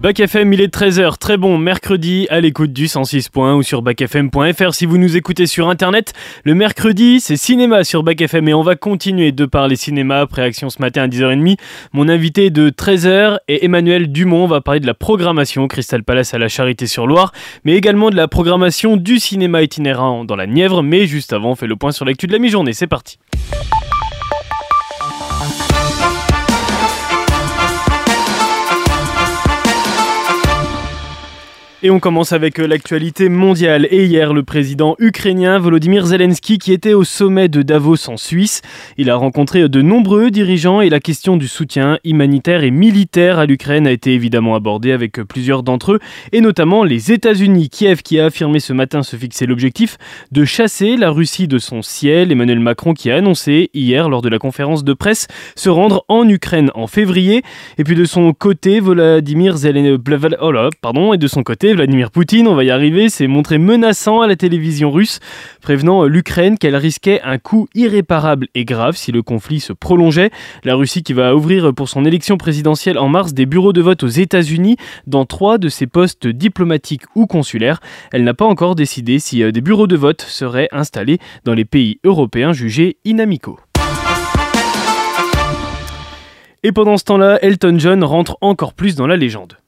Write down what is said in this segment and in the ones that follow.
Bac FM, il est 13h, très bon mercredi à l'écoute du 106 points ou sur bacfm.fr si vous nous écoutez sur internet. Le mercredi, c'est cinéma sur Bac FM et on va continuer de parler cinéma après action ce matin à 10h30. Mon invité de 13h est Emmanuel Dumont, on va parler de la programmation Crystal Palace à la Charité sur Loire, mais également de la programmation du cinéma itinérant dans la Nièvre, mais juste avant, on fait le point sur l'actu de la mi-journée, c'est parti. Et on commence avec euh, l'actualité mondiale. Et hier, le président ukrainien Volodymyr Zelensky, qui était au sommet de Davos en Suisse, il a rencontré de nombreux dirigeants et la question du soutien humanitaire et militaire à l'Ukraine a été évidemment abordée avec plusieurs d'entre eux, et notamment les États-Unis. Kiev qui a affirmé ce matin se fixer l'objectif de chasser la Russie de son ciel. Emmanuel Macron qui a annoncé hier lors de la conférence de presse se rendre en Ukraine en février. Et puis de son côté, Volodymyr Zelensky, oh pardon, et de son côté, Vladimir Poutine, on va y arriver, s'est montré menaçant à la télévision russe, prévenant l'Ukraine qu'elle risquait un coup irréparable et grave si le conflit se prolongeait. La Russie qui va ouvrir pour son élection présidentielle en mars des bureaux de vote aux États-Unis dans trois de ses postes diplomatiques ou consulaires. Elle n'a pas encore décidé si euh, des bureaux de vote seraient installés dans les pays européens jugés inamicaux. Et pendant ce temps-là, Elton John rentre encore plus dans la légende.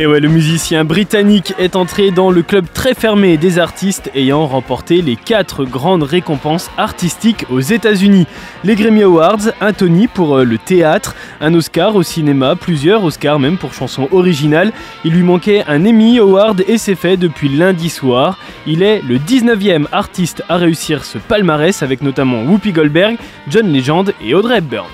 Et ouais, le musicien britannique est entré dans le club très fermé des artistes ayant remporté les quatre grandes récompenses artistiques aux États-Unis. Les Grammy Awards, un Tony pour euh, le théâtre, un Oscar au cinéma, plusieurs Oscars même pour chanson originale. Il lui manquait un Emmy Award et c'est fait depuis lundi soir. Il est le 19e artiste à réussir ce palmarès avec notamment Whoopi Goldberg, John Legend et Audrey Hepburn.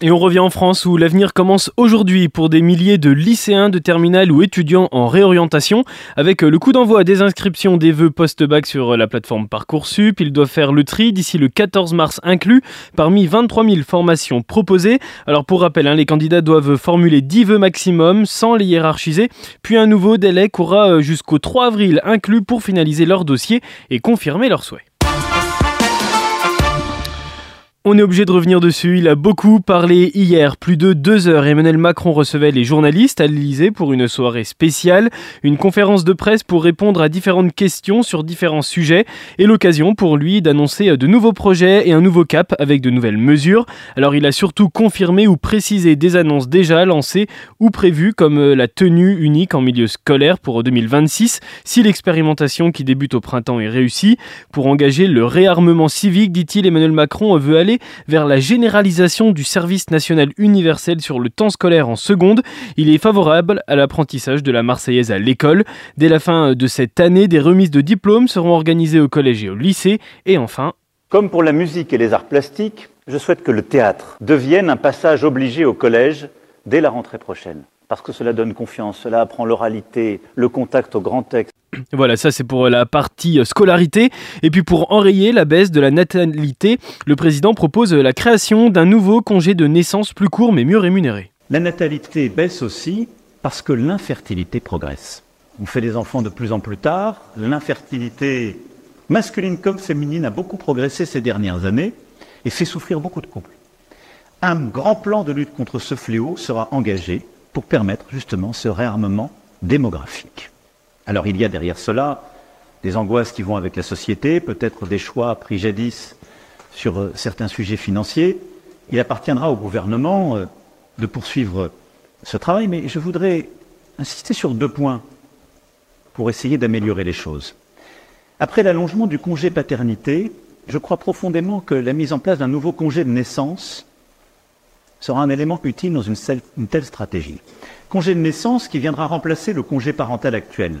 Et on revient en France où l'avenir commence aujourd'hui pour des milliers de lycéens de terminale ou étudiants en réorientation. Avec le coup d'envoi des inscriptions des vœux post-bac sur la plateforme Parcoursup, ils doivent faire le tri d'ici le 14 mars inclus parmi 23 000 formations proposées. Alors pour rappel, hein, les candidats doivent formuler 10 vœux maximum sans les hiérarchiser, puis un nouveau délai courra euh, jusqu'au 3 avril inclus pour finaliser leur dossier et confirmer leurs souhaits. On est obligé de revenir dessus. Il a beaucoup parlé hier. Plus de deux heures, Emmanuel Macron recevait les journalistes à l'Elysée pour une soirée spéciale, une conférence de presse pour répondre à différentes questions sur différents sujets et l'occasion pour lui d'annoncer de nouveaux projets et un nouveau cap avec de nouvelles mesures. Alors il a surtout confirmé ou précisé des annonces déjà lancées ou prévues comme la tenue unique en milieu scolaire pour 2026 si l'expérimentation qui débute au printemps est réussie. Pour engager le réarmement civique, dit-il, Emmanuel Macron veut aller vers la généralisation du service national universel sur le temps scolaire en seconde. Il est favorable à l'apprentissage de la Marseillaise à l'école. Dès la fin de cette année, des remises de diplômes seront organisées au collège et au lycée. Et enfin, comme pour la musique et les arts plastiques, je souhaite que le théâtre devienne un passage obligé au collège dès la rentrée prochaine parce que cela donne confiance, cela apprend l'oralité, le contact au grand texte. Voilà, ça c'est pour la partie scolarité. Et puis pour enrayer la baisse de la natalité, le président propose la création d'un nouveau congé de naissance plus court mais mieux rémunéré. La natalité baisse aussi parce que l'infertilité progresse. On fait des enfants de plus en plus tard, l'infertilité masculine comme féminine a beaucoup progressé ces dernières années et fait souffrir beaucoup de couples. Un grand plan de lutte contre ce fléau sera engagé pour permettre justement ce réarmement démographique. Alors il y a derrière cela des angoisses qui vont avec la société, peut-être des choix pris jadis sur euh, certains sujets financiers. Il appartiendra au gouvernement euh, de poursuivre ce travail, mais je voudrais insister sur deux points pour essayer d'améliorer les choses. Après l'allongement du congé paternité, je crois profondément que la mise en place d'un nouveau congé de naissance sera un élément utile dans une, telle stratégie. Congé de naissance qui viendra remplacer le congé parental actuel.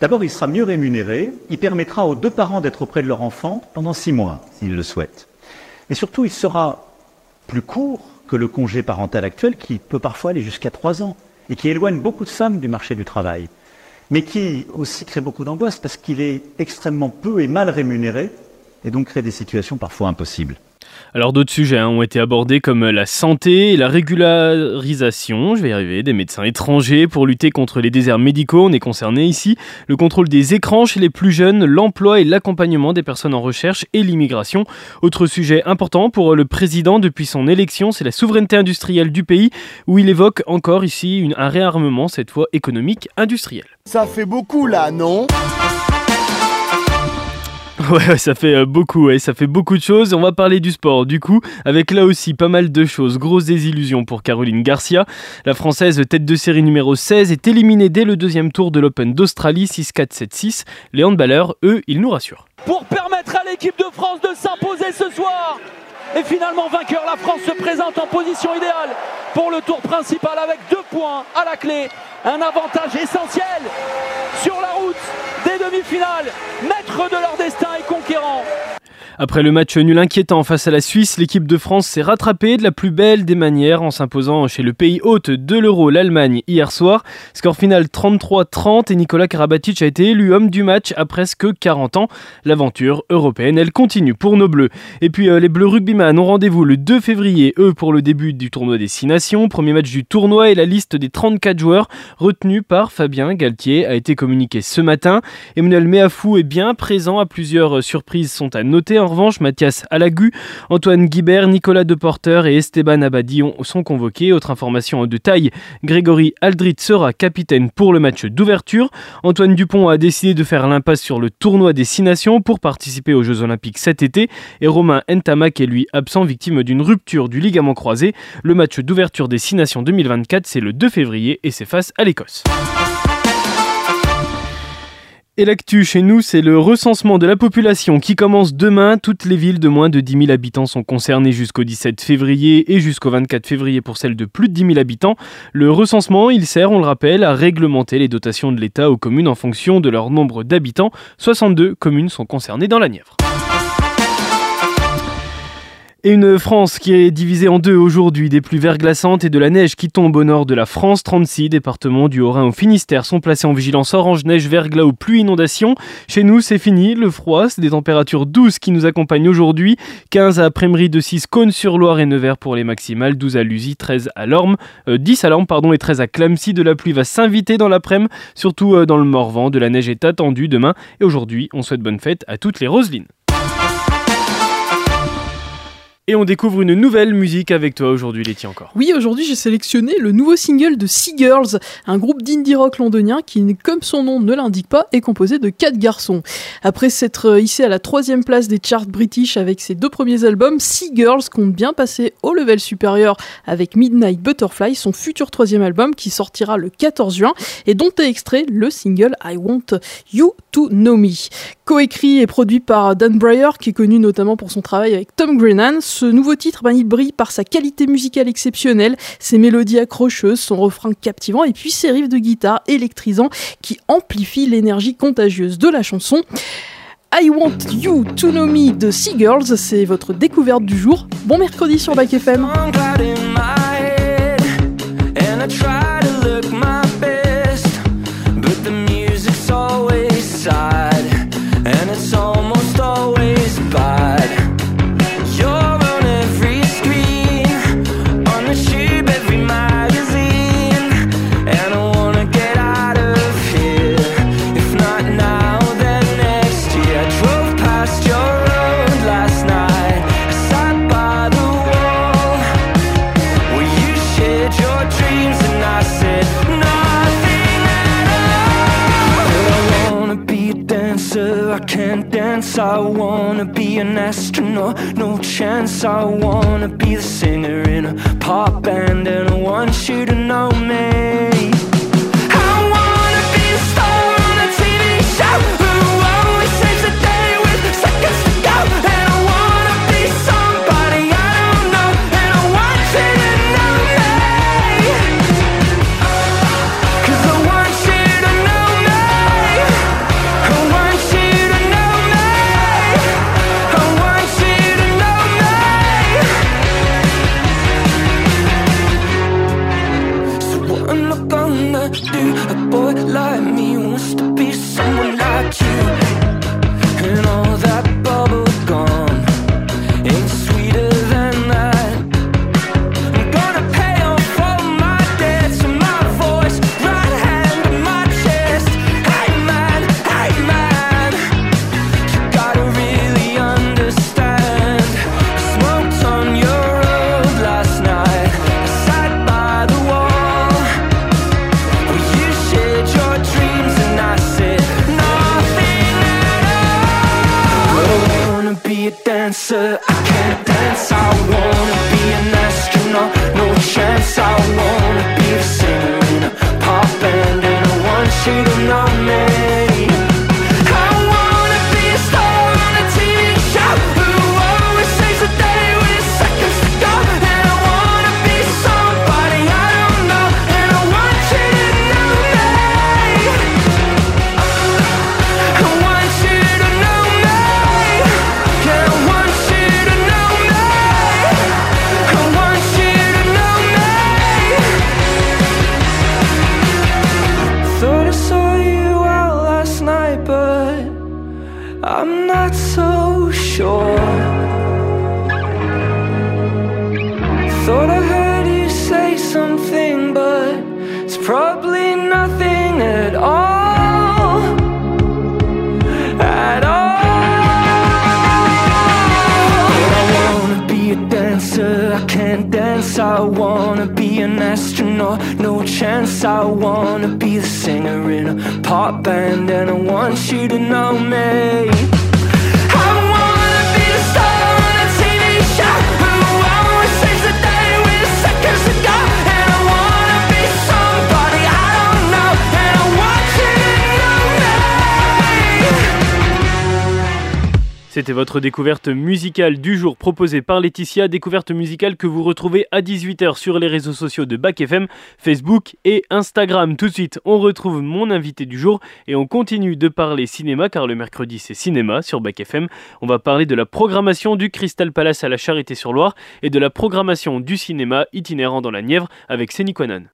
D'abord, il sera mieux rémunéré, il permettra aux deux parents d'être auprès de leur enfant pendant six mois, s'ils le souhaitent. Mais surtout, il sera plus court que le congé parental actuel, qui peut parfois aller jusqu'à trois ans, et qui éloigne beaucoup de femmes du marché du travail, mais qui aussi crée beaucoup d'angoisse parce qu'il est extrêmement peu et mal rémunéré, et donc crée des situations parfois impossibles. Alors d'autres sujets hein, ont été abordés comme la santé et la régularisation, je vais y arriver, des médecins étrangers pour lutter contre les déserts médicaux, on est concerné ici, le contrôle des écrans chez les plus jeunes, l'emploi et l'accompagnement des personnes en recherche et l'immigration. Autre sujet important pour le président depuis son élection, c'est la souveraineté industrielle du pays, où il évoque encore ici un réarmement, cette fois économique industriel. Ça fait beaucoup là, non? Ouais, ça fait euh, beaucoup, ouais, ça fait beaucoup de choses. On va parler du sport, du coup, avec là aussi pas mal de choses. Grosse désillusion pour Caroline Garcia. La Française tête de série numéro 16 est éliminée dès le deuxième tour de l'Open d'Australie 6-4-7-6. Les handballeurs, eux, ils nous rassurent. Pour permettre à l'équipe de France de s'imposer ce soir et finalement vainqueur, la France se présente en position idéale pour le tour principal avec deux points à la clé. Un avantage essentiel sur la route des demi-finales, de leur destin et conquérants. Après le match nul inquiétant face à la Suisse, l'équipe de France s'est rattrapée de la plus belle des manières en s'imposant chez le pays hôte de l'Euro, l'Allemagne, hier soir. Score final 33-30 et Nicolas Karabatic a été élu homme du match à presque 40 ans. L'aventure européenne, elle continue pour nos Bleus. Et puis euh, les Bleus rugbyman ont rendez-vous le 2 février, eux, pour le début du tournoi des 6 nations. Premier match du tournoi et la liste des 34 joueurs retenus par Fabien Galtier a été communiquée ce matin. Emmanuel Meafou est bien présent à plusieurs surprises sont à noter revanche, Mathias Alagu, Antoine Guibert, Nicolas Deporter et Esteban Abadillon sont convoqués. Autre information de taille, Grégory Aldrit sera capitaine pour le match d'ouverture. Antoine Dupont a décidé de faire l'impasse sur le tournoi des Six Nations pour participer aux Jeux Olympiques cet été. Et Romain Ntamak est lui absent, victime d'une rupture du ligament croisé. Le match d'ouverture des Six Nations 2024, c'est le 2 février et c'est face à l'Écosse. Et l'actu chez nous, c'est le recensement de la population qui commence demain. Toutes les villes de moins de 10 000 habitants sont concernées jusqu'au 17 février et jusqu'au 24 février pour celles de plus de 10 000 habitants. Le recensement, il sert, on le rappelle, à réglementer les dotations de l'État aux communes en fonction de leur nombre d'habitants. 62 communes sont concernées dans la Nièvre. Et une France qui est divisée en deux aujourd'hui, des pluies verglaçantes et de la neige qui tombe au nord de la France. 36 départements du Haut-Rhin au Finistère sont placés en vigilance orange, neige, verglas ou pluie, inondation. Chez nous, c'est fini, le froid, c'est des températures douces qui nous accompagnent aujourd'hui. 15 à Prémery de 6, Cône-sur-Loire et Nevers pour les maximales, 12 à Lusy, 13 à Lorme, 10 euh, à Lorme pardon, et 13 à Clamcy. De la pluie va s'inviter dans l'après-midi, surtout euh, dans le Morvan. De la neige est attendue demain et aujourd'hui, on souhaite bonne fête à toutes les Roselines. Et on découvre une nouvelle musique avec toi aujourd'hui, Letty encore. Oui, aujourd'hui j'ai sélectionné le nouveau single de Sea Girls, un groupe d'indie rock londonien qui, comme son nom ne l'indique pas, est composé de quatre garçons. Après s'être euh, hissé à la troisième place des charts british avec ses deux premiers albums, Sea Girls compte bien passer au level supérieur avec Midnight Butterfly, son futur troisième album qui sortira le 14 juin et dont est extrait le single I Want You to Know Me. Coécrit et produit par Dan Breyer, qui est connu notamment pour son travail avec Tom Grennan, ce nouveau titre, ben, il brille par sa qualité musicale exceptionnelle, ses mélodies accrocheuses, son refrain captivant et puis ses riffs de guitare électrisants qui amplifient l'énergie contagieuse de la chanson. I Want You to Know Me de Sea Girls, c'est votre découverte du jour. Bon mercredi sur Back FM. Can't dance. I wanna be an astronaut. No chance. I wanna be the singer in a pop band, and I want you to know me. I'm not so sure. Thought I heard. belly dance. I wanna be an astronaut, no chance. I wanna be the singer in a pop band, and I want you to know me. C'était votre découverte musicale du jour proposée par Laetitia, découverte musicale que vous retrouvez à 18h sur les réseaux sociaux de Bac FM, Facebook et Instagram. Tout de suite, on retrouve mon invité du jour et on continue de parler cinéma car le mercredi c'est cinéma sur Bac FM. On va parler de la programmation du Crystal Palace à la Charité-sur-Loire et de la programmation du cinéma itinérant dans la Nièvre avec Séniquanan.